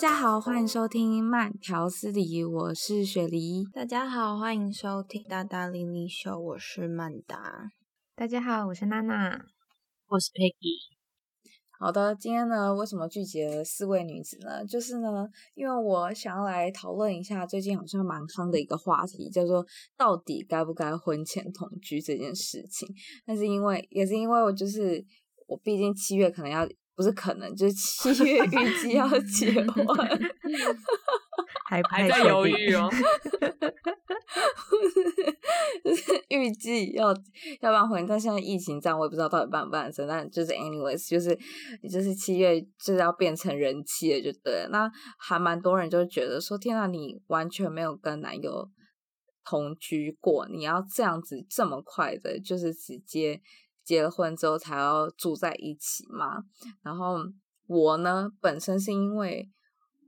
家好，欢迎收听慢条斯理，我是雪梨。大家好，欢迎收听大大莉莉秀，我是曼达。大家好，我是娜娜，我是 Peggy。好的，今天呢，为什么聚集了四位女子呢？就是呢，因为我想要来讨论一下最近好像蛮夯的一个话题，叫做到底该不该婚前同居这件事情。但是因为也是因为我就是我，毕竟七月可能要不是可能，就是七月 预计要结婚，还还在犹豫哦。就是预计要要办婚，但现在疫情这样，我也不知道到底办不办成。但就是 anyways，就是就是七月就是要变成人妻了，就对了。那还蛮多人就觉得说，天啊，你完全没有跟男友同居过，你要这样子这么快的，就是直接结了婚之后才要住在一起嘛？然后我呢，本身是因为。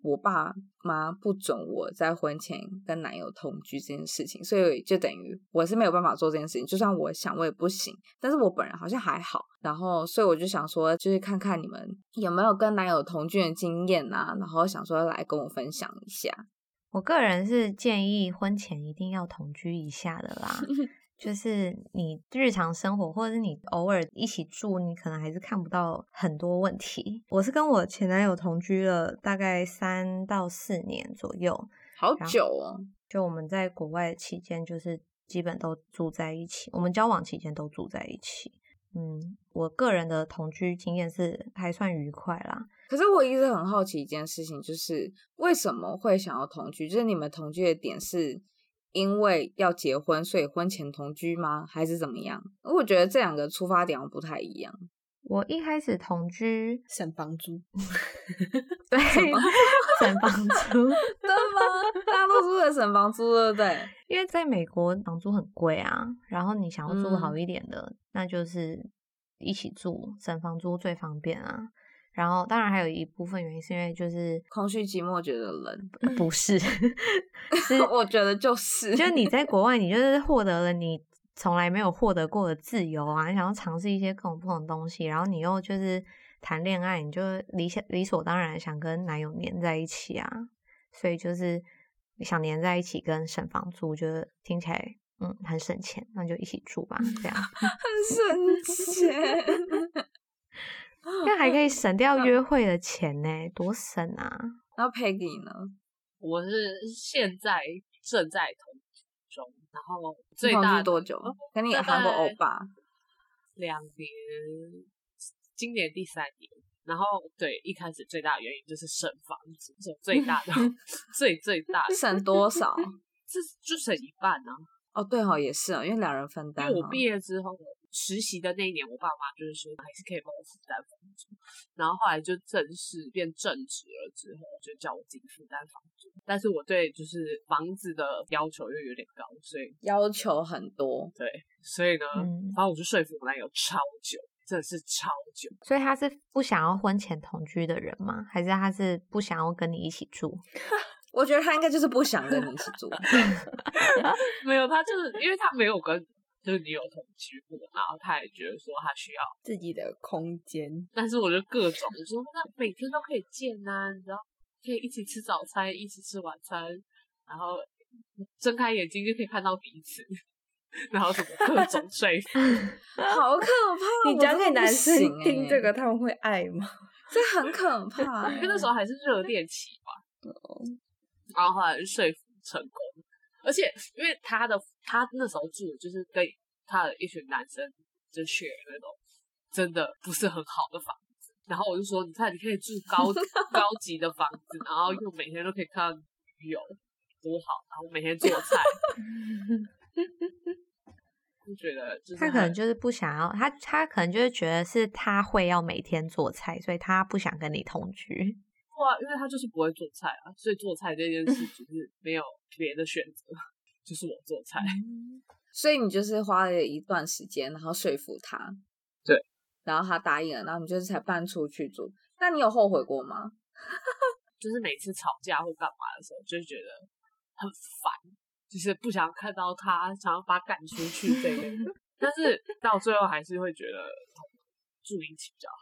我爸妈不准我在婚前跟男友同居这件事情，所以就等于我是没有办法做这件事情。就算我想，我也不行。但是我本人好像还好。然后，所以我就想说，就是看看你们有没有跟男友同居的经验啊，然后想说来跟我分享一下。我个人是建议婚前一定要同居一下的啦。就是你日常生活，或者是你偶尔一起住，你可能还是看不到很多问题。我是跟我前男友同居了大概三到四年左右，好久哦。就我们在国外期间，就是基本都住在一起。我们交往期间都住在一起。嗯，我个人的同居经验是还算愉快啦。可是我一直很好奇一件事情，就是为什么会想要同居？就是你们同居的点是？因为要结婚，所以婚前同居吗？还是怎么样？我觉得这两个出发点不太一样。我一开始同居省房租，对，省房租，对吗？大多数的省房租，对不对？因为在美国房租很贵啊，然后你想要住好一点的，嗯、那就是一起住，省房租最方便啊。然后，当然还有一部分原因是因为就是空虚寂寞觉得冷，不是，是 我觉得就是，就是你在国外，你就 是获得了你从来没有获得过的自由啊，你想要尝试一些各种不同的东西，然后你又就是谈恋爱，你就理想理所当然想跟男友黏在一起啊，所以就是想黏在一起跟省房租，觉得听起来嗯很省钱，那就一起住吧，这样 很省钱。那还可以省掉约会的钱呢，多省啊！然后 Peggy 呢？我是现在正在同居中，然后最大多久？跟你有韩国欧巴两年，今年第三年。然后对，一开始最大的原因就是省房子，省最大的 最最大的省多少？这就省一半呢、啊。哦，对哈、哦，也是啊，因为两人分担。因为我毕业之后。实习的那一年，我爸妈就是说还是可以帮我负担房租，然后后来就正式变正职了之后，就叫我自己负担房租。但是我对就是房子的要求又有点高，所以要求很多。对，所以呢，嗯、反正我就说服我男友超久，真的是超久。所以他是不想要婚前同居的人吗？还是他是不想要跟你一起住？我觉得他应该就是不想跟你一起住。没有，他就是因为他没有跟。就是你有同居过，然后他也觉得说他需要自己的空间，但是我就各种就说那每天都可以见啊，你知道，可以一起吃早餐，一起吃晚餐，然后睁开眼睛就可以看到彼此，然后什么各种说服，好可怕！你讲给男生听这个，他们会爱吗？这很可怕，因为那时候还是热恋期吧，然后后来就说服成功。而且，因为他的他那时候住的就是跟他的一群男生就 share 那种真的不是很好的房子，然后我就说，你看你可以住高 高级的房子，然后又每天都可以看到女友，多好，然后每天做菜，就觉得就是他可能就是不想要他，他可能就是觉得是他会要每天做菜，所以他不想跟你同居。哇，因为他就是不会做菜啊，所以做菜这件事 就是没有别的选择，就是我做菜。所以你就是花了一段时间，然后说服他，对，然后他答应了，然后你就是才搬出去住。那你有后悔过吗？就是每次吵架或干嘛的时候，就觉得很烦，就是不想看到他，想要把他赶出去这类的。但是到最后还是会觉得住一起比较好。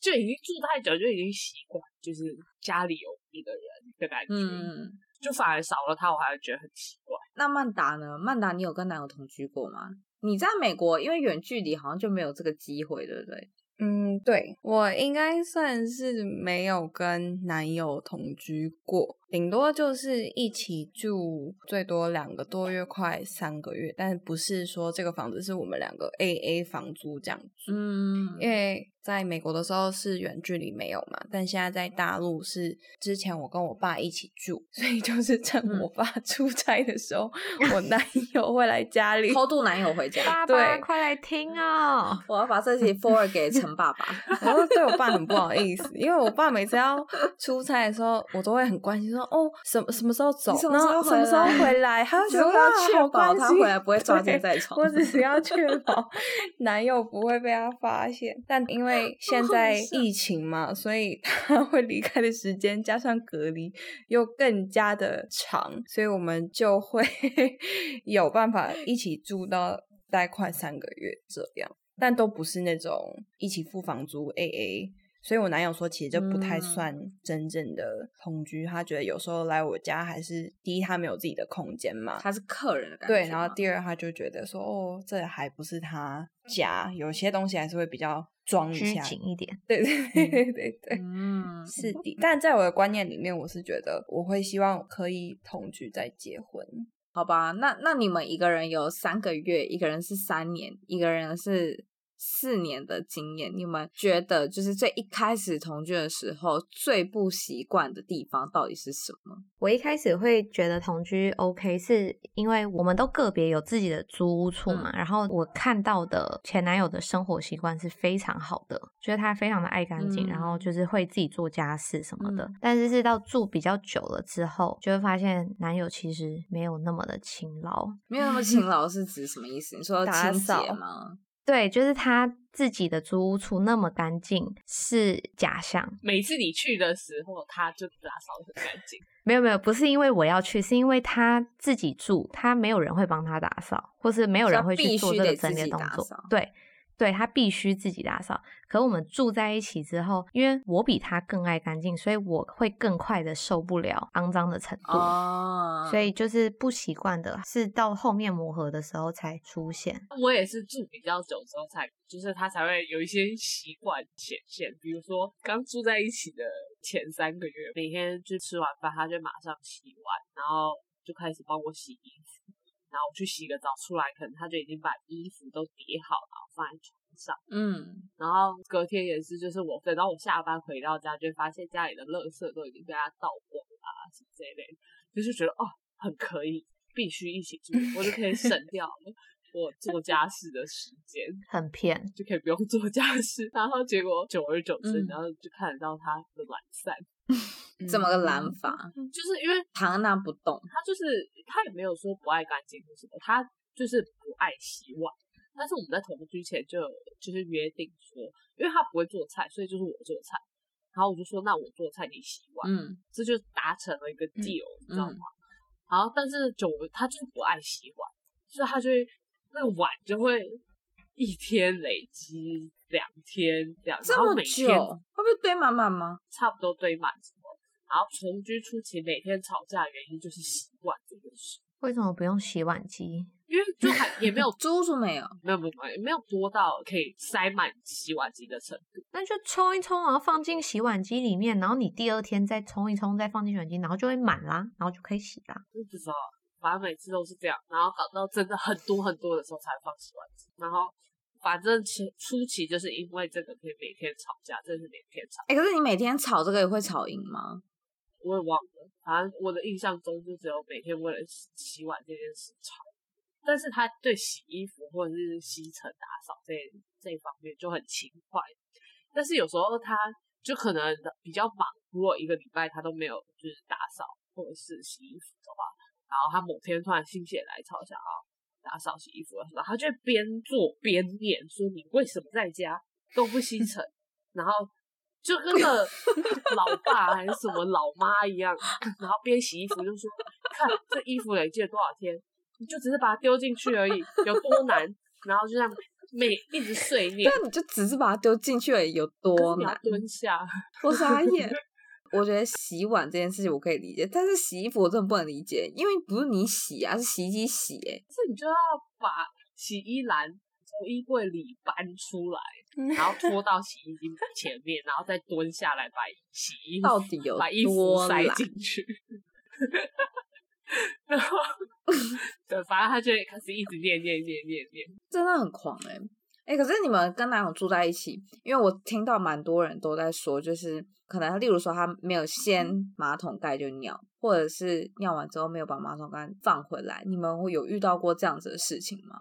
就已经住太久，就已经习惯，就是家里有一个人的感觉，嗯，就反而少了他，我还是觉得很奇怪。那曼达呢？曼达，你有跟男友同居过吗？你在美国，因为远距离，好像就没有这个机会，对不对？嗯，对，我应该算是没有跟男友同居过，顶多就是一起住，最多两个多月，快三个月，但不是说这个房子是我们两个 AA 房租这样子。嗯，因为。在美国的时候是远距离没有嘛，但现在在大陆是之前我跟我爸一起住，所以就是趁我爸 出差的时候，嗯、我男友会来家里偷渡男友回家。爸爸，快来听哦！我要把这题 forward 给陈爸爸。然后对我爸很不好意思，因为我爸每次要出差的时候，我都会很关心说哦，什么什么时候走，什么时候什么时候回来，他就觉得要确保他回来不会抓奸在床。我只是要 确保男友不会被他发现，但因为。现在疫情嘛，所以他会离开的时间加上隔离又更加的长，所以我们就会 有办法一起住到大概快三个月这样，但都不是那种一起付房租 AA。所以我男友说，其实这不太算真正的同居。嗯、他觉得有时候来我家还是第一，他没有自己的空间嘛，他是客人的感觉。对，然后第二，他就觉得说，哦，这还不是他家，有些东西还是会比较装一下，拘谨一点。对对对对对对，嗯，是的。但在我的观念里面，我是觉得我会希望可以同居再结婚。好吧，那那你们一个人有三个月，一个人是三年，一个人是。四年的经验，你们觉得就是最一开始同居的时候最不习惯的地方到底是什么？我一开始会觉得同居 OK，是因为我们都个别有自己的租屋处嘛。嗯、然后我看到的前男友的生活习惯是非常好的，觉得他非常的爱干净，嗯、然后就是会自己做家事什么的。嗯、但是是到住比较久了之后，就会发现男友其实没有那么的勤劳。没有那么勤劳是指什么意思？你说 清洁吗？对，就是他自己的租屋处那么干净是假象。每次你去的时候，他就打扫很干净。没有没有，不是因为我要去，是因为他自己住，他没有人会帮他打扫，或是没有人会去做这个整理的动作。对。对，他必须自己打扫，可我们住在一起之后，因为我比他更爱干净，所以我会更快的受不了肮脏的程度。哦，所以就是不习惯的，是到后面磨合的时候才出现。我也是住比较久之后才，就是他才会有一些习惯显现。比如说刚住在一起的前三个月，每天就吃完饭，他就马上洗碗，然后就开始帮我洗衣服。然后我去洗个澡出来，可能他就已经把衣服都叠好了，然后放在床上。嗯，然后隔天也是，就是我等到我下班回到家，就发现家里的垃圾都已经被他倒光了啊，什么这一类，就是觉得哦，很可以，必须一起住，我就可以省 掉了我做家事的时间，很骗，就可以不用做家事。然后结果久而久之，嗯、然后就看得到他的懒散。怎么个懒法？就是因为躺在那不动，他就是他也没有说不爱干净或什么，他就是不爱洗碗。但是我们在同居前就就是约定说，因为他不会做菜，所以就是我做菜。然后我就说，那我做菜你洗碗，嗯，这就达成了一个 deal，嗯，你知道吗？然后但是久了他就是不爱洗碗，所以他就会那个碗就会一天累积。两天这样，然后每天会不会堆满满吗？差不多堆满？然后同居初期每天吵架的原因就是洗碗这件事。为什么不用洗碗机？因为就还也没有 租出没有，没有没有没有多到可以塞满洗碗机的程度。那就冲一冲，然后放进洗碗机里面，然后你第二天再冲一冲，再放进洗碗机，然后就会满啦，然后就可以洗啦。不知道，反正每次都是这样，然后搞到真的很多很多的时候才放洗碗机，然后。反正初初期就是因为这个可以每天吵架，真是每天吵。哎、欸，可是你每天吵这个也会吵赢吗？我也忘了，反正我的印象中就只有每天为了洗洗碗这件事吵。但是他对洗衣服或者是吸尘打扫这这一方面就很勤快。但是有时候他就可能比较忙，如果一个礼拜他都没有就是打扫或者是洗衣服的话，然后他某天突然心血来潮想要。打扫洗衣服的时候，他就边做边念说：“你为什么在家都不吸尘？” 然后就跟个老爸还是什么老妈一样，然后边洗衣服就说：“看这衣服累积了多少天，你就只是把它丢进去而已，有多难？”然后就这样每一直碎念，但你就只是把它丢进去而已，有多难？蹲下，我傻眼。我觉得洗碗这件事情我可以理解，但是洗衣服我真的不能理解，因为不是你洗啊，是洗衣机洗诶、欸。这你就要把洗衣篮从衣柜里搬出来，然后拖到洗衣机前面，然后再蹲下来把洗衣 到底有把衣服塞进去。然后，对，反正他就会开始一直念念念念念，真的很狂哎、欸。哎、欸，可是你们跟男友住在一起，因为我听到蛮多人都在说，就是可能例如说他没有掀马桶盖就尿，或者是尿完之后没有把马桶盖放回来，你们会有遇到过这样子的事情吗？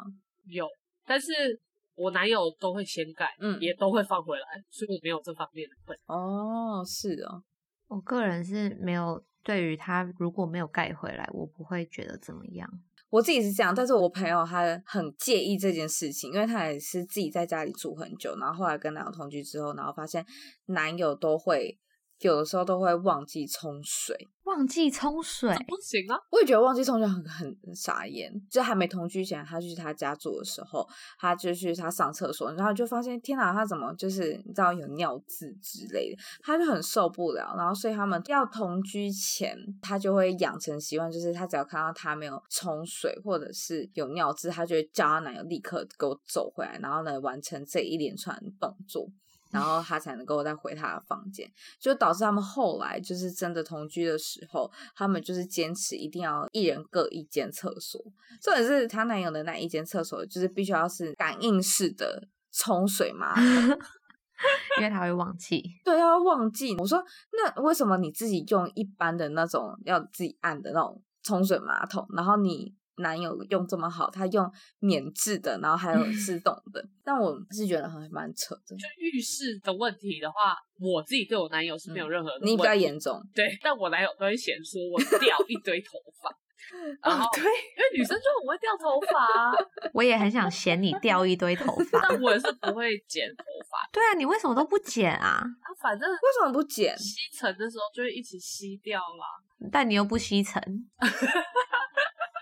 有，但是我男友都会先盖，嗯，也都会放回来，所以我没有这方面的问题。哦，是哦，我个人是没有，对于他如果没有盖回来，我不会觉得怎么样。我自己是这样，但是我朋友他很介意这件事情，因为他也是自己在家里住很久，然后后来跟男友同居之后，然后发现男友都会有的时候都会忘记冲水。忘记冲水不行啊！我也觉得忘记冲水很很傻眼。就还没同居前，他去他家住的时候，他就去他上厕所，然后就发现天哪，他怎么就是你知道有尿渍之类的，他就很受不了。然后所以他们要同居前，他就会养成习惯，就是他只要看到他没有冲水或者是有尿渍，他就会叫他男友立刻给我走回来，然后呢完成这一连串动作。然后他才能够再回他的房间，就导致他们后来就是真的同居的时候，他们就是坚持一定要一人各一间厕所，重点是她男友的那一间厕所，就是必须要是感应式的冲水马桶，因为他会忘记。对，他会忘记。我说，那为什么你自己用一般的那种要自己按的那种冲水马桶，然后你？男友用这么好，他用免治的，然后还有 自动的，但我是觉得还蛮扯的。就浴室的问题的话，我自己对我男友是没有任何你比较严重。对，但我男友都会嫌说我掉一堆头发。然后，对，因为女生就很会掉头发啊。我也很想嫌你掉一堆头发，但我也是不会剪头发。对啊，你为什么都不剪啊？啊，反正为什么不剪？吸尘的时候就会一起吸掉嘛。但你又不吸尘。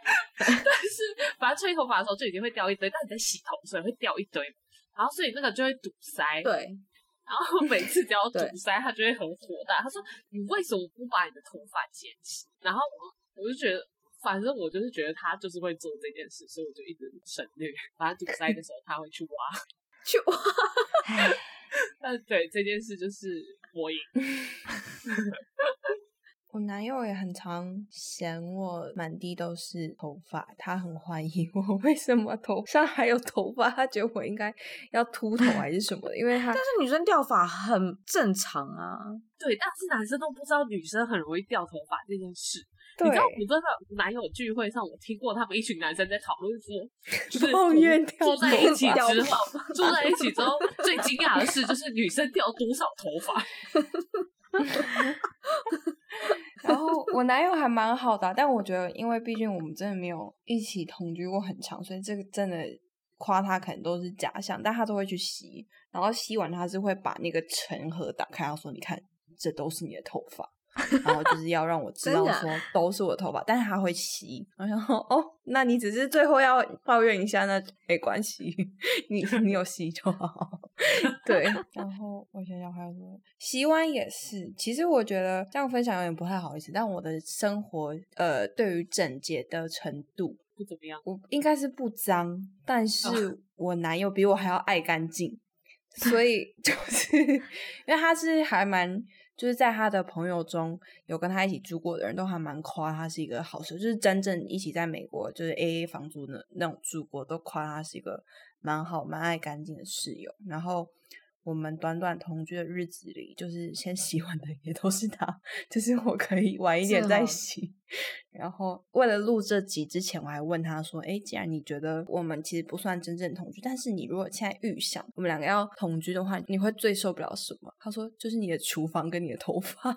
但是，反正吹头发的时候就已经会掉一堆，但你在洗头所以会掉一堆，然后所以那个就会堵塞。对，然后每次只要堵塞，他就会很火大。他说：“你为什么不把你的头发剪起？”然后我我就觉得，反正我就是觉得他就是会做这件事，所以我就一直省略。反正堵塞的时候他会去挖，去挖。但对这件事就是我赢。我男友也很常嫌我满地都是头发，他很怀疑我 为什么头上还有头发，他觉得我应该要秃头还是什么的，因为他。但是女生掉发很正常啊。对，但是男生都不知道女生很容易掉头发这件事。对。你知道我真的男友聚会上，我听过他们一群男生在讨论说，就是抱怨掉头发。住在一起之后，住在一起之后，最惊讶的事就是女生掉多少头发。然后我男友还蛮好的，但我觉得，因为毕竟我们真的没有一起同居过很长，所以这个真的夸他可能都是假象，但他都会去吸，然后吸完他是会把那个尘盒打开，然后说：“你看，这都是你的头发。”然后就是要让我知道说都是我的头发，但是他会吸。然后哦，那你只是最后要抱怨一下，那没关系，你你有吸就好。对，然后我想想还有什么，洗碗也是。其实我觉得这样分享有点不太好意思，但我的生活呃，对于整洁的程度不怎么样。我应该是不脏，但 是我男友比我还要爱干净，所以就是因为他是还蛮。就是在他的朋友中有跟他一起住过的人都还蛮夸他是一个好室友，就是真正一起在美国就是 AA 房租的那种住过，都夸他是一个蛮好蛮爱干净的室友，然后。我们短短同居的日子里，就是先洗碗的也都是他，就是我可以晚一点再洗。然后为了录这集之前，我还问他说：“哎，既然你觉得我们其实不算真正同居，但是你如果现在预想我们两个要同居的话，你会最受不了什么？”他说：“就是你的厨房跟你的头发。”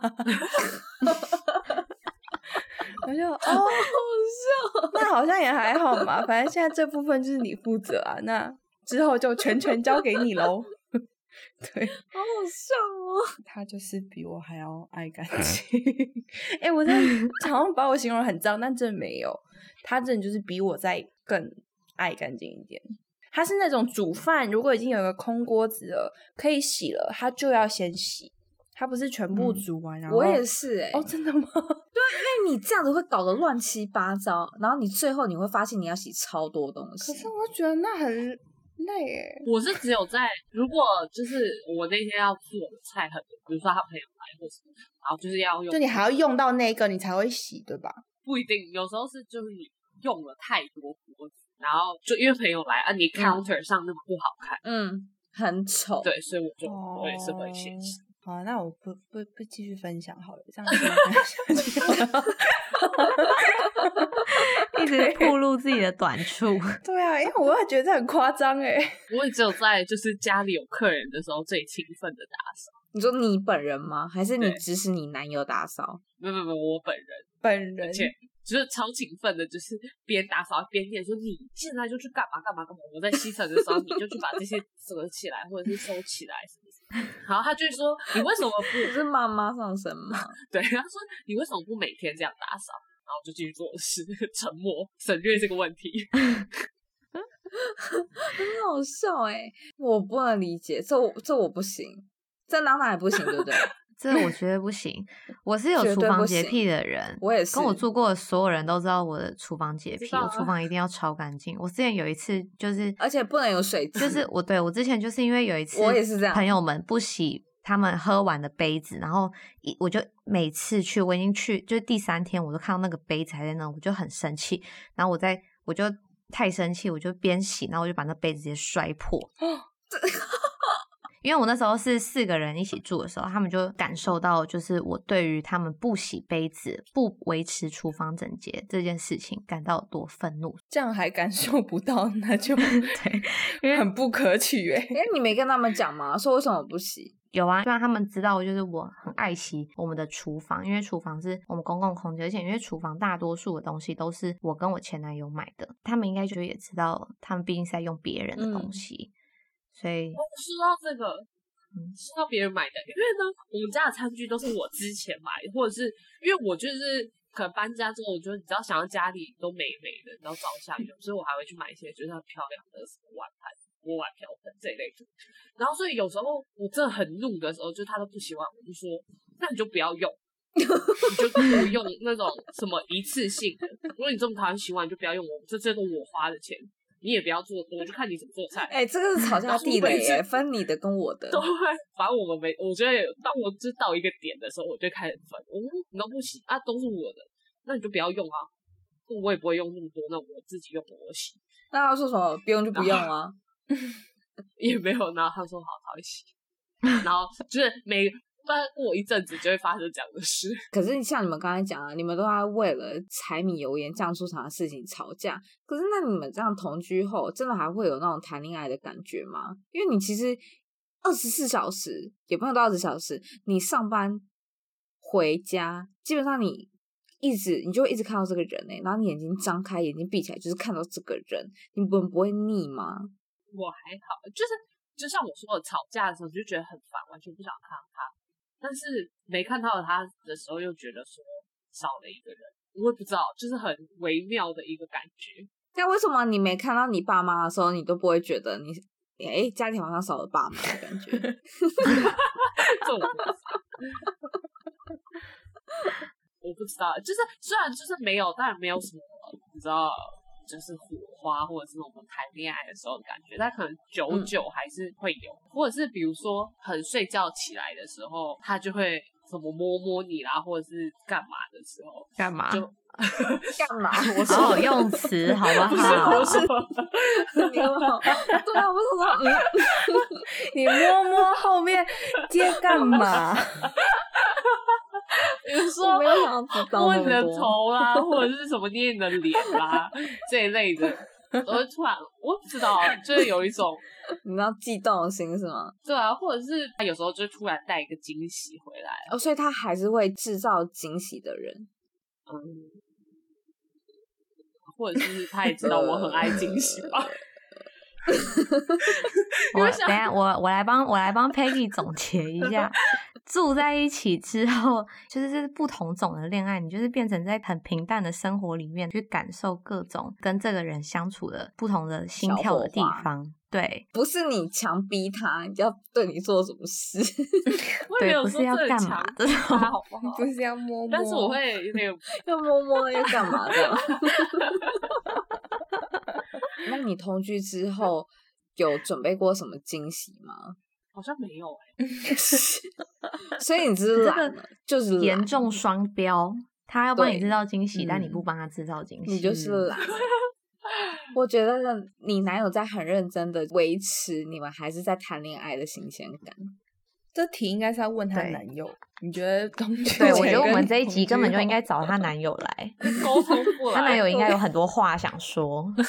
我就哦，好好笑，那好像也还好嘛，反正现在这部分就是你负责啊，那之后就全权交给你喽。对，好好笑哦！他就是比我还要爱干净。哎、欸，我在好像把我形容很脏，但真的没有。他真的就是比我再更爱干净一点。他是那种煮饭，如果已经有一个空锅子了，可以洗了，他就要先洗。他不是全部煮完，嗯、然后我也是哎、欸。哦，真的吗？对，因为你这样子会搞得乱七八糟，然后你最后你会发现你要洗超多东西。可是我觉得那很累哎。我是只有在如果就是我那天要做的菜很多，比如说他朋友来或什么，然后就是要用，就你还要用到那个你才会洗，对吧？不一定，有时候是就是你用了太多锅子，然后就因为朋友来啊，你 counter 上那么不好看，嗯，很丑，对，所以我就、哦、我也是会先洗。好，那我不不不继续分享好了，这样子一直暴露自己的短处。对啊，因为我也觉得很夸张哎。我也只有在就是家里有客人的时候最勤奋的打扫。你说你本人吗？还是你指使你男友打扫？没有没有，我本人本人。就是超勤奋的，就是边打扫边念说：“你现在就去干嘛干嘛干嘛。”我在吸尘的时候，你就去把这些折起来或者是收起来什么。然后他就说：“你为什么不？”是妈妈上身吗？对，他说：“你为什么不每天这样打扫？”然后就继续做事，沉默省略这个问题，很好笑哎！我不能理解，这我这我不行，这哪哪也不行，对不对？这我觉得不行，我是有厨房洁癖的人，我也是。跟我住过的所有人都知道我的厨房洁癖，我厨房一定要超干净。我之前有一次就是，而且不能有水渍。就是我对我之前就是因为有一次，我也是这样。朋友们不洗他们喝完的杯子，然后一我就每次去，我已经去就是第三天，我都看到那个杯子还在那，我就很生气。然后我在我就太生气，我就边洗，然后我就把那杯子直接摔破。因为我那时候是四个人一起住的时候，他们就感受到，就是我对于他们不洗杯子、不维持厨房整洁这件事情感到有多愤怒。这样还感受不到，那就 对，因为很不可取哎。哎，你没跟他们讲吗？说为什么不洗？有啊，虽然他们知道，就是我很爱惜我们的厨房，因为厨房是我们公共空间，而且因为厨房大多数的东西都是我跟我前男友买的，他们应该就也知道，他们毕竟是在用别人的东西。嗯所以说到这个，说到别人买的，因为呢，我们家的餐具都是我之前买，或者是因为我就是可能搬家之后，我就你知道想要家里都美美的，然后照相用，所以我还会去买一些就是很漂亮的什么碗盘、锅碗瓢盆这一类的。然后所以有时候我真的很怒的时候，就他都不喜欢，我就说那你就不要用，你就不用那种什么一次性的。如果你这么讨厌洗碗，你就不要用我，这这都我花的钱。你也不要做多，就看你怎么做菜。哎、欸，这个是吵架地雷耶，分你的跟我的。对，反正我们没，我觉得当我知道一个点的时候，我就开始分。我说你都不洗啊，都是我的，那你就不要用啊。我也不会用那么多，那我自己用我洗。那他说什么？不用就不用啊？也没有，然后他说好，他会洗。然后就是每。但过一阵子就会发生这样的事。可是像你们刚才讲啊，你们都要为了柴米油盐酱醋茶的事情吵架。可是那你们这样同居后，真的还会有那种谈恋爱的感觉吗？因为你其实二十四小时也不用到二十小时，你上班回家，基本上你一直你就会一直看到这个人哎、欸，然后你眼睛张开，眼睛闭起来就是看到这个人，你不不会腻吗？我还好，就是就像我说的，吵架的时候就觉得很烦，完全不想看到他。但是没看到他的时候，又觉得说少了一个人，我也不知道，就是很微妙的一个感觉。那为什么你没看到你爸妈的时候，你都不会觉得你哎、欸、家庭好像少了爸妈的感觉？这我不知道，我不知道，就是虽然就是没有，但没有什么，你知道。就是火花，或者是我们谈恋爱的时候的感觉，他可能久久还是会有，嗯、或者是比如说很睡觉起来的时候，他就会什么摸摸你啦，或者是干嘛的时候，干嘛？就 干嘛？我说好用词好不好？不是，不是，你摸，对啊，不是说嗯，你摸摸后面接干嘛？比如说摸你的头啦，或者是什么捏你的脸啦这一类的，我会突然我不知道，就是有一种 你知道悸动的心是吗？对啊，或者是他有时候就突然带一个惊喜回来，哦，所以他还是会制造惊喜的人，嗯，或者是他也知道我很爱惊喜吧。我等下我我来帮我来帮 Peggy 总结一下。住在一起之后，就是这是不同种的恋爱，你就是变成在很平淡的生活里面去感受各种跟这个人相处的不同的心跳的地方。对，不是你强逼他要对你做什么事，对，不是要干嘛的，好不好？不是要摸摸，但是我会有点要摸摸要干嘛的？那你同居之后有准备过什么惊喜吗？好像没有哎、欸，所以你 只是懒了，就是严重双标。他要帮你制造惊喜，但你不帮他制造惊喜，你就是懒。我觉得你男友在很认真的维持你们还是在谈恋爱的新鲜感。这题应该是要问她男友，你觉得？对，我觉得我们这一集根本就应该找她男友来沟通过 来，他男友应该有很多话想说。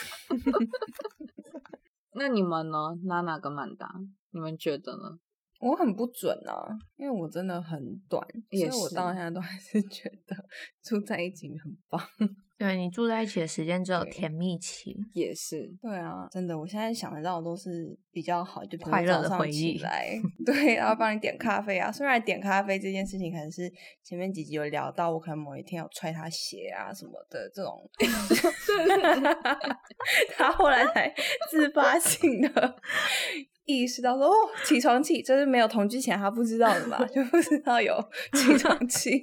那你们呢？娜娜跟曼达，你们觉得呢？我很不准啊，因为我真的很短，所以我到现在都还是觉得 住在一起很棒。对，你住在一起的时间只有甜蜜期，也是。对啊，真的，我现在想得到的都是比较好，就快乐的回忆。来，对，然后帮你点咖啡啊。虽然点咖啡这件事情可能是前面几集有聊到，我可能某一天要踹他鞋啊什么的这种，他后来才自发性的 意识到说，哦，起床气，就是没有同居前他不知道的嘛，就不知道有起床气。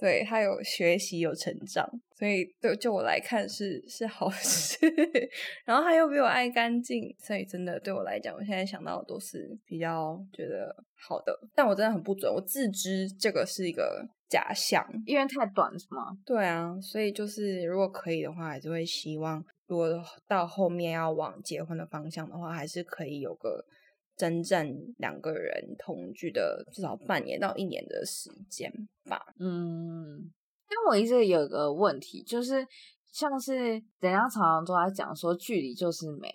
对，他有学习有成长，所以对就我来看是是好事。然后他又比我爱干净，所以真的对我来讲，我现在想到的都是比较觉得好的。但我真的很不准，我自知这个是一个假象，因为太短是吗？对啊，所以就是如果可以的话，还是会希望，如果到后面要往结婚的方向的话，还是可以有个。真正两个人同居的至少半年到一年的时间吧。嗯，但我一直有个问题，就是像是人家常常都在讲说距离就是美，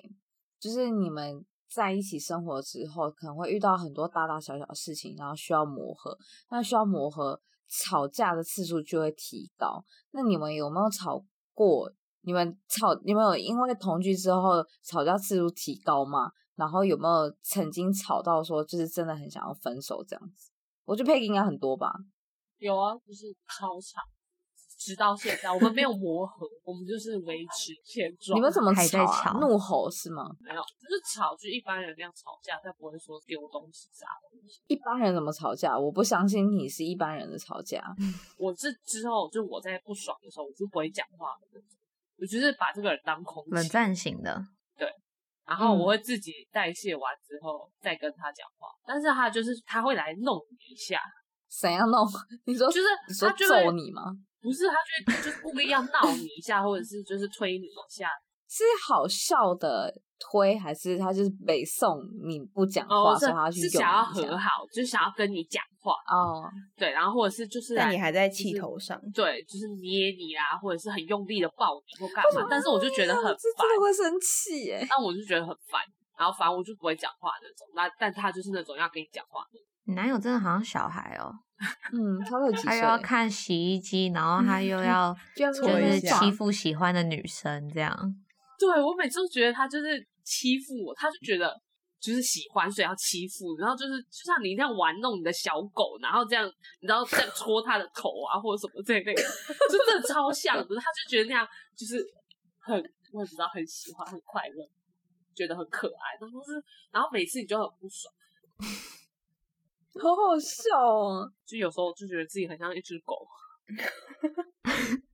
就是你们在一起生活之后，可能会遇到很多大大小小的事情，然后需要磨合，那需要磨合，吵架的次数就会提高。那你们有没有吵过？你们吵，你们有因为同居之后吵架次数提高吗？然后有没有曾经吵到说，就是真的很想要分手这样子？我觉得 Peggy 应该很多吧。有啊，就是超吵，直到现在我们没有磨合，我们就是维持现状。你们怎么吵啊？吵怒吼是吗？没有，就是吵，就一般人那样吵架，但不会说丢东西啥东西。一般人怎么吵架？我不相信你是一般人的吵架。我是之后就我在不爽的时候，我就不会讲话的那种，我就是把这个人当空气。冷战型的。然后我会自己代谢完之后再跟他讲话，嗯、但是他就是他会来弄你一下，怎样弄？你说就是他就揍你吗？不是，他就就是故意要闹你一下，或者是就是推你一下，是好笑的。推还是他就是北宋你不讲话，哦、所以他去是想要和好，就是想要跟你讲话哦。对，然后或者是就是，但你还在气头上，就是，对，就是捏你啊，或者是很用力的抱你或干嘛。但是我就觉得很烦，这真的会生气耶。但我就觉得很烦，然后反正我就不会讲话那种。那但他就是那种要跟你讲话的。你男友真的好像小孩哦，嗯，他有他又要看洗衣机，然后他又要 就是欺负喜欢的女生这样。对，我每次都觉得他就是欺负我，他就觉得就是喜欢，所以要欺负，然后就是就像你那样玩弄你的小狗，然后这样，你知道这样戳他的头啊，或者什么这类的，就真的超像的。他就觉得那样就是很，我也不知道很喜欢，很快乐，觉得很可爱。然后是，然后每次你就很不爽，好好笑哦。就有时候就觉得自己很像一只狗。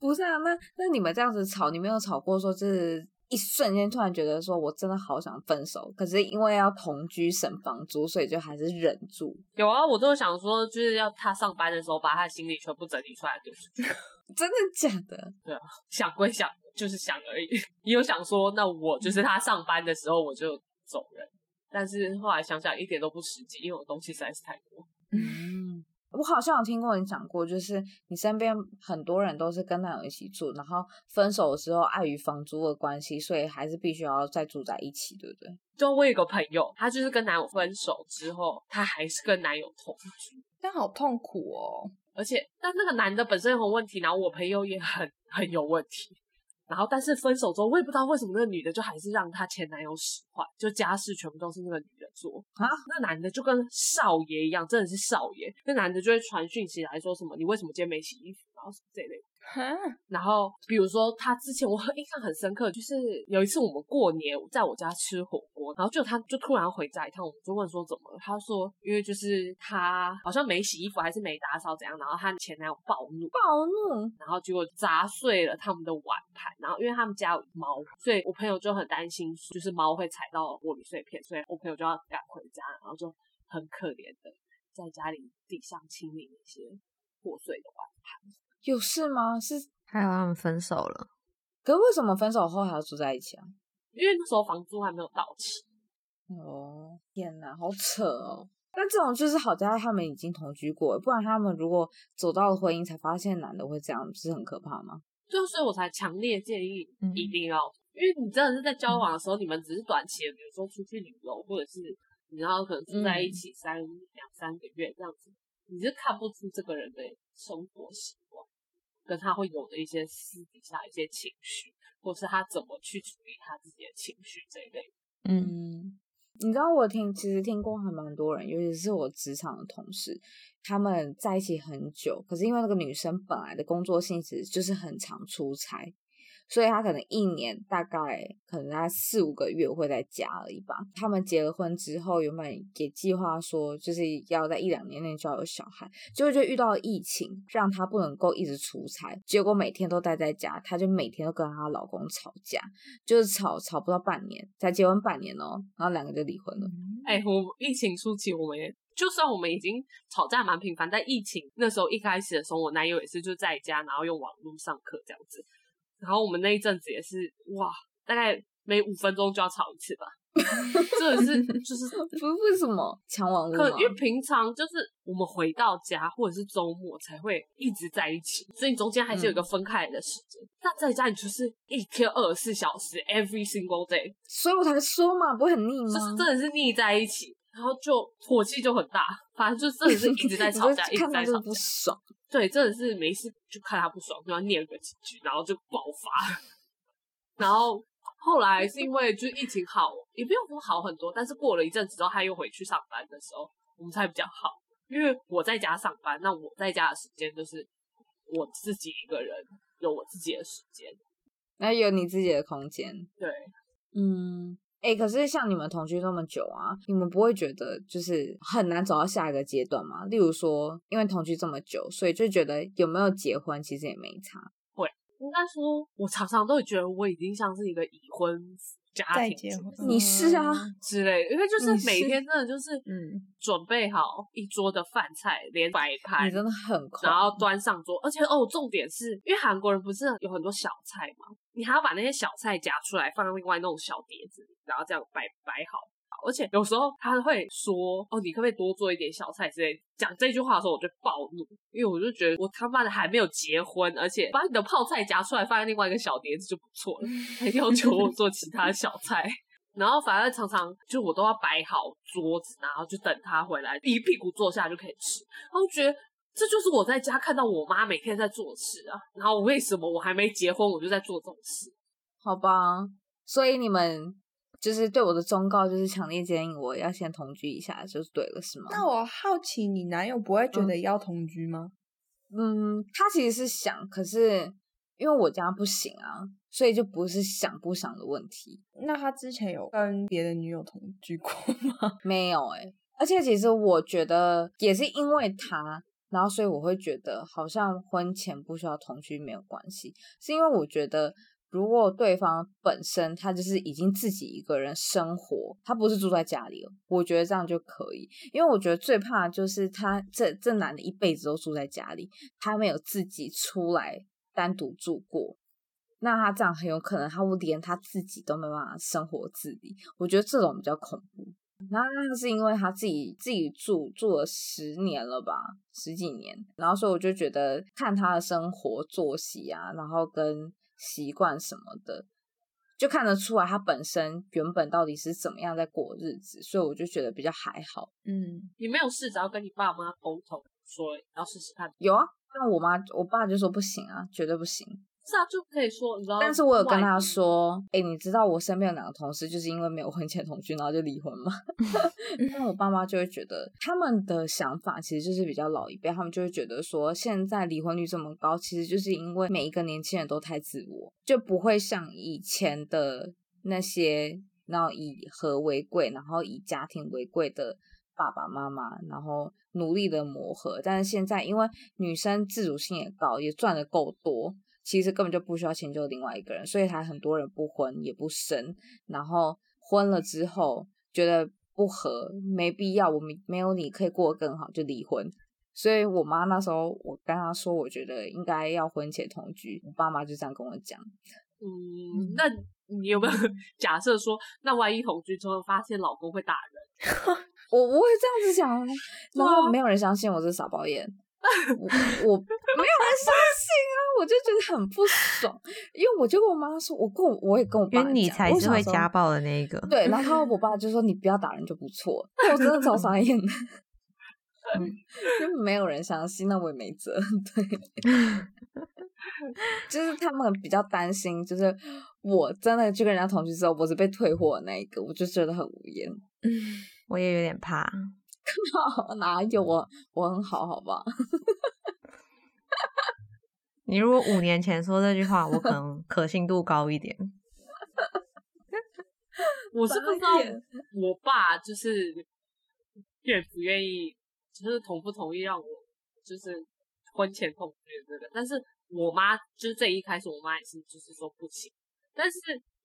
不是啊，那那你们这样子吵，你没有吵过说，就是一瞬间突然觉得说我真的好想分手，可是因为要同居省房租，所以就还是忍住。有啊，我都想说，就是要他上班的时候把他的行李全部整理出来丢出去。真的假的？对啊，想归想，就是想而已。也有想说，那我就是他上班的时候我就走人，但是后来想想一点都不实际，因为我东西实在是太多。嗯。我好像有听过你讲过，就是你身边很多人都是跟男友一起住，然后分手的时候碍于房租的关系，所以还是必须要再住在一起，对不对？就我有个朋友，他就是跟男友分手之后，他还是跟男友同居，但好痛苦哦。而且，但那个男的本身有问题，然后我朋友也很很有问题，然后但是分手之后，我也不知道为什么那个女的就还是让她前男友使唤，就家事全部都是那个女的做啊。那男的就跟少爷一样，真的是少爷。那男的就会传讯息来说什么：“你为什么今天没洗衣服？”然后什么这类。然后，比如说他之前我印象很深刻，就是有一次我们过年在我家吃火锅，然后就他就突然回家一趟，我们就问说怎么了？他说因为就是他好像没洗衣服还是没打扫怎样，然后他前男友暴怒，暴怒，然后结果砸碎了他们的碗盘，然后因为他们家有猫，所以我朋友就很担心，就是猫会踩到玻璃碎片，所以我朋友就要赶回家，然后就很可怜的在家里地上清理那些破碎的碗盘。有事吗？是还有他们分手了，可是为什么分手后还要住在一起啊？因为那时候房租还没有到期。哦，天哪，好扯哦！但这种就是好在他们已经同居过，不然他们如果走到了婚姻才发现男的会这样，不是很可怕吗？就所以我才强烈建议一定要，嗯、因为你真的是在交往的时候，嗯、你们只是短期的，比如说出去旅游，或者是你然后可能住在一起三两、嗯、三个月这样子，你是看不出这个人的生活习惯。跟他会有的一些私底下一些情绪，或是他怎么去处理他自己的情绪这一类。嗯，你知道我听其实听过还蛮多人，尤其是我职场的同事，他们在一起很久，可是因为那个女生本来的工作性质就是很常出差。所以他可能一年大概可能他四五个月会在家而已吧。他们结了婚之后，原本也计划说就是要在一两年内就要有小孩，结果就遇到了疫情，让他不能够一直出差，结果每天都待在家，他就每天都跟她老公吵架，就是吵吵不到半年，才结婚半年哦，然后两个就离婚了。哎、我疫情初期，我们也就算我们已经吵架蛮频繁，在疫情那时候一开始的时候，我男友也是就在家，然后用网络上课这样子。然后我们那一阵子也是哇，大概每五分钟就要吵一次吧，真的是就是不是为什么抢网络？可因为平常就是我们回到家或者是周末才会一直在一起，所以中间还是有一个分开来的时间。那、嗯、在家里就是一天二十四小时，every single day，所以我才说嘛，不会很腻吗？就是真的是腻在一起，然后就火气就很大，反正就真的是一直在吵架，一直在吵架，不爽。对，真的是没事就看他不爽，就要念个几句，然后就爆发。然后后来是因为就疫情好，也不用说好很多，但是过了一阵子之后，他又回去上班的时候，我们才比较好。因为我在家上班，那我在家的时间就是我自己一个人，有我自己的时间，那有你自己的空间。对，嗯。哎、可是像你们同居这么久啊，你们不会觉得就是很难走到下一个阶段吗？例如说，因为同居这么久，所以就觉得有没有结婚其实也没差。会，应该说，我常常都会觉得我已经像是一个已婚。家庭结婚，你是啊之类的，因为就是每天真的就是嗯，准备好一桌的饭菜，连摆盘，你真的很快，然后端上桌，而且哦，重点是因为韩国人不是有很多小菜嘛，你还要把那些小菜夹出来，放在另外那种小碟子，然后这样摆摆好。而且有时候他会说：“哦，你可不可以多做一点小菜之类？”讲这句话的时候，我就暴怒，因为我就觉得我他妈的还没有结婚，而且把你的泡菜夹出来放在另外一个小碟子就不错了，还要求我做其他小菜。然后反而常常就我都要摆好桌子，然后就等他回来，一屁股坐下就可以吃。然后觉得这就是我在家看到我妈每天在做事啊。然后为什么我还没结婚我就在做这种事？好吧，所以你们。就是对我的忠告，就是强烈建议我要先同居一下，就是对了，是吗？那我好奇，你男友不会觉得要同居吗？嗯，他其实是想，可是因为我家不行啊，所以就不是想不想的问题。那他之前有跟别的女友同居过吗？没有哎、欸，而且其实我觉得也是因为他，然后所以我会觉得好像婚前不需要同居没有关系，是因为我觉得。如果对方本身他就是已经自己一个人生活，他不是住在家里了，我觉得这样就可以。因为我觉得最怕就是他这这男的一辈子都住在家里，他没有自己出来单独住过，那他这样很有可能他会连他自己都没办法生活自理。我觉得这种比较恐怖。然后那是因为他自己自己住住了十年了吧，十几年，然后所以我就觉得看他的生活作息啊，然后跟。习惯什么的，就看得出来他本身原本到底是怎么样在过日子，所以我就觉得比较还好。嗯，你没有试着要跟你爸妈沟通，说要试试看？有啊，但我妈我爸就说不行啊，绝对不行。是啊，就可以说，你知道。但是我有跟他说，哎、欸，你知道我身边有两个同事，就是因为没有婚前同居，然后就离婚吗？那我爸妈就会觉得，他们的想法其实就是比较老一辈，他们就会觉得说，现在离婚率这么高，其实就是因为每一个年轻人都太自我，就不会像以前的那些，然后以和为贵，然后以家庭为贵的爸爸妈妈，然后努力的磨合。但是现在，因为女生自主性也高，也赚的够多。其实根本就不需要迁就另外一个人，所以才很多人不婚也不生，然后婚了之后觉得不合，没必要，我们没有你可以过得更好，就离婚。所以我妈那时候我跟她说，我觉得应该要婚前同居，我爸妈就这样跟我讲。嗯，那你有没有 假设说，那万一同居之后发现老公会打人？我不会这样子想，然后没有人相信我是傻包眼。我我 没有人相信啊，我就觉得很不爽，因为我就跟我妈说，我跟我我也跟我爸讲，因为你才是会家暴的那一个。对，然后我 爸就说你不要打人就不错，我真的超傻眼的，嗯，因为没有人相信，那我也没辙。对，就是他们比较担心，就是我真的去跟人家同居之后，我是被退货的那一个，我就觉得很无言。嗯，我也有点怕。哪有我？我很好，好吧？你如果五年前说这句话，我可能可信度高一点。我是不知道我爸就是愿不愿意，就是同不同意让我就是婚前同居这个，但是我妈就是这一开始，我妈也是就是说不行，但是。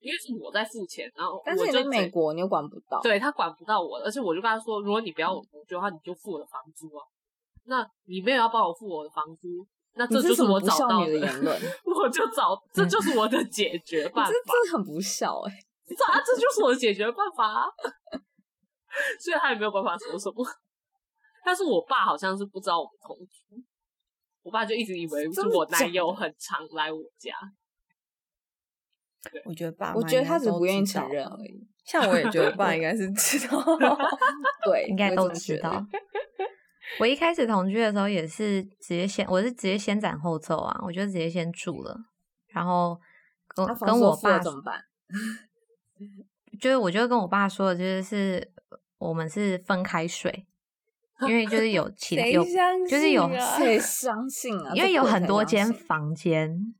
因为是我在付钱，然后我就在美国，你又管不到，对，他管不到我，而且我就跟他说，如果你不要我同居的话，你就付我的房租啊。那你没有要帮我付我的房租，那这就是我找到的，的言论，我就找，这就是我的解决办法。这真的很不孝哎、欸，啊，这就是我的解决办法啊。所以他也没有办法说什么。但是我爸好像是不知道我们同居，我爸就一直以为是我男友很常来我家。我觉得爸，我觉得他只是不愿意承认而已。像我也觉得 爸应该是知道，对，应该都知道。我一开始同居的时候也是直接先，我是直接先斩后奏啊，我就直接先住了，然后跟跟我爸怎么办？就是我就跟我爸说的，就是是我们是分开睡，因为就是有其有就是有谁相信啊？因为有很多间房间。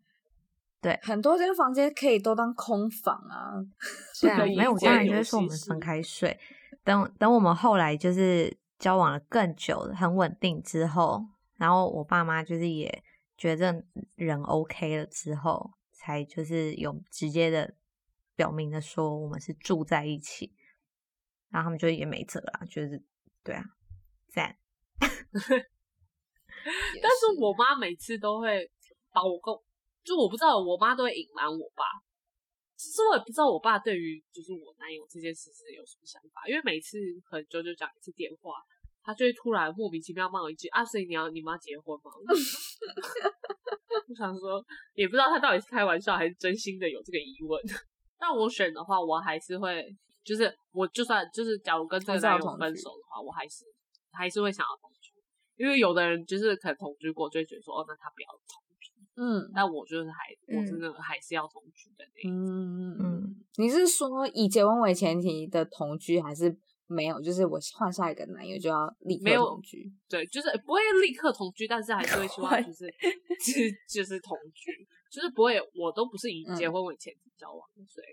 对，很多间房间可以都当空房啊。对啊，没有，我当然就是说我们分开睡。等等，我们后来就是交往了更久，很稳定之后，然后我爸妈就是也觉得人 OK 了之后，才就是有直接的表明的说我们是住在一起。然后他们就也没辙了，就是对啊，赞。但是我妈每次都会把我跟。就我不知道，我妈都会隐瞒我爸。其实我也不知道我爸对于就是我男友这件事是有什么想法，因为每次很久就讲一次电话，他就会突然莫名其妙骂我一句：“啊，所以你要你妈结婚吗？” 我想说，也不知道他到底是开玩笑还是真心的有这个疑问。但我选的话，我还是会，就是我就算就是假如跟这个男友分手的话，我还是还是会想要同居，因为有的人就是可能同居过，就会觉得说：“哦，那他不要同。”嗯，那我就是还，我真的还是要同居的那种。嗯嗯，你是说以结婚为前提的同居，还是没有？就是我换下一个男友就要立刻同居？对，就是不会立刻同居，但是还是会希望就是 就是就是同居，就是不会，我都不是以结婚为前提交往，所以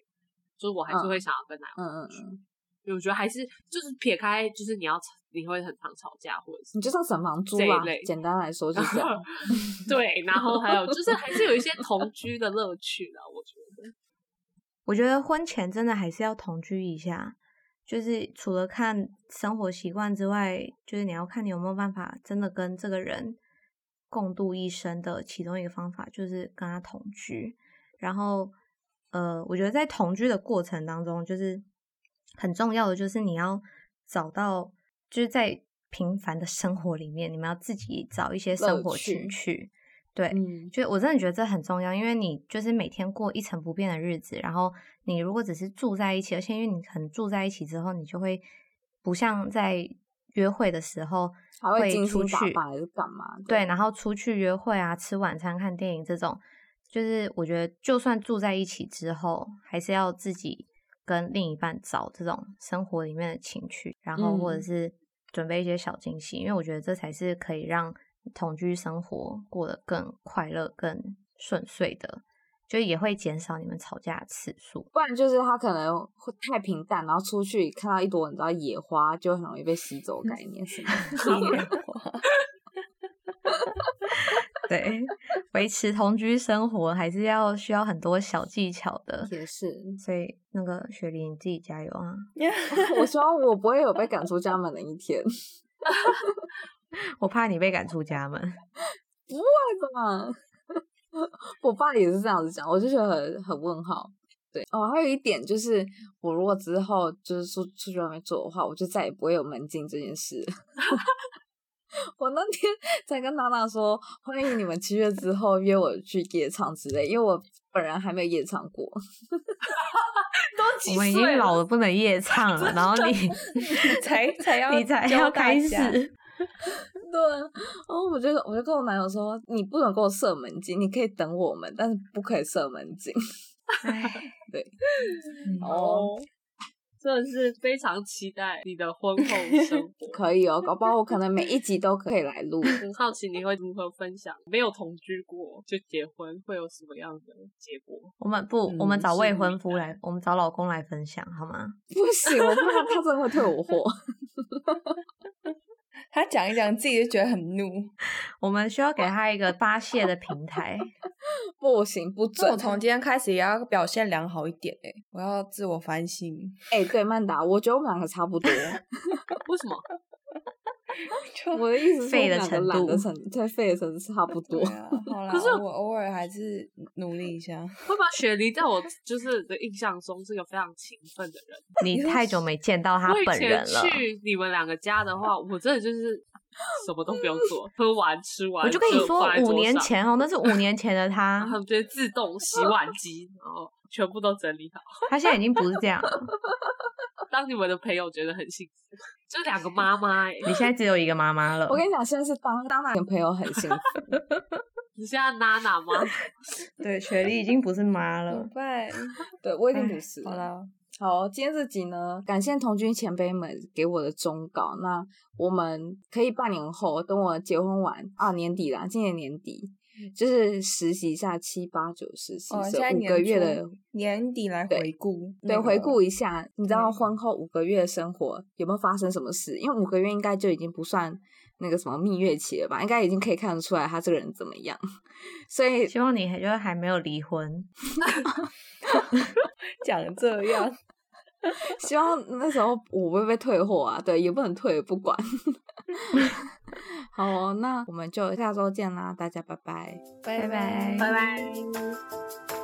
就是我还是会想要跟男友同居。嗯嗯嗯。因为我觉得还是就是撇开，就是你要你会很常吵架，或者是你就是要省房租啊。简单来说就是这样。对，然后还有就是还是有一些同居的乐趣的，我觉得。我觉得婚前真的还是要同居一下，就是除了看生活习惯之外，就是你要看你有没有办法真的跟这个人共度一生的其中一个方法，就是跟他同居。然后，呃，我觉得在同居的过程当中，就是。很重要的就是你要找到，就是在平凡的生活里面，你们要自己找一些生活情趣。对，嗯，就我真的觉得这很重要，因为你就是每天过一成不变的日子，然后你如果只是住在一起，而且因为你可能住在一起之后，你就会不像在约会的时候会出去，还是干嘛？对，然后出去约会啊，吃晚餐、看电影这种。就是我觉得就算住在一起之后，还是要自己跟另一半找这种生活里面的情趣，然后或者是准备一些小惊喜，嗯、因为我觉得这才是可以让同居生活过得更快乐、更顺遂的。就也会减少你们吵架的次数，不然就是他可能会太平淡，然后出去看到一朵你知道野花，就很容易被吸走。概念是吗？野花。对，维持同居生活还是要需要很多小技巧的。也是，所以那个雪梨你自己加油啊！我希望我不会有被赶出家门的一天。我怕你被赶出家门。不会吧？我爸也是这样子讲，我就觉得很很问号。对哦，还有一点就是，我如果之后就是出出去外面做的话，我就再也不会有门禁这件事。我那天 在跟娜娜说，欢迎你们七月之后约我去夜场之类，因为我本人还没有夜唱过。我们已经老了，不能夜唱了，然后你才才要你才要开始。对，然后我就我就跟我男友说，你不能给我设门禁，你可以等我们，但是不可以设门禁。对，哦，真的是非常期待你的婚后生活。可以哦，搞不好我可能每一集都可以来录。很好奇你会如何分享没有同居过就结婚会有什么样的结果？我们不，嗯、我们找未婚夫来，我们找老公来分享好吗？不行，我怕他真的会退我货。他讲一讲，自己就觉得很怒。我们需要给他一个发泄的平台。不行，不准。我从今天开始也要表现良好一点诶，我要自我反省。哎，对，曼达，我觉得我们两个差不多。为什么？我的意思是，废的程度，对，废的程度差不多。啊、好 啦，可是我偶尔还是努力一下。会把雪梨在我就是的印象中是个非常勤奋的人。你太久没见到他本人了。去你们两个家的话，我真的就是什么都不用做，喝完吃完。我就跟你说，五年前哦，那是五年前的他，他们就自动洗碗机，然后全部都整理好。他现在已经不是这样了。当你们的朋友觉得很幸福，就两个妈妈哎，你现在只有一个妈妈了。我跟你讲，现在是当当那个朋友很幸福。你现在娜娜吗？对，雪莉已经不是妈了。对，对我已经不是。好了，好，今天这集呢，感谢童军前辈们给我的忠告。那我们可以半年后，等我结婚完啊，年底啦，今年年底。就是实习一下七八九十实习，是五个月的年底来回顾，对，回顾一下，你知道婚后五个月的生活有没有发生什么事？因为五个月应该就已经不算那个什么蜜月期了吧？应该已经可以看得出来他这个人怎么样。所以希望你还就还没有离婚，讲这样，希望那时候我不会被退货啊，对，也不能退，不管。好哦，那我们就下周见啦，大家拜拜，拜拜，拜拜。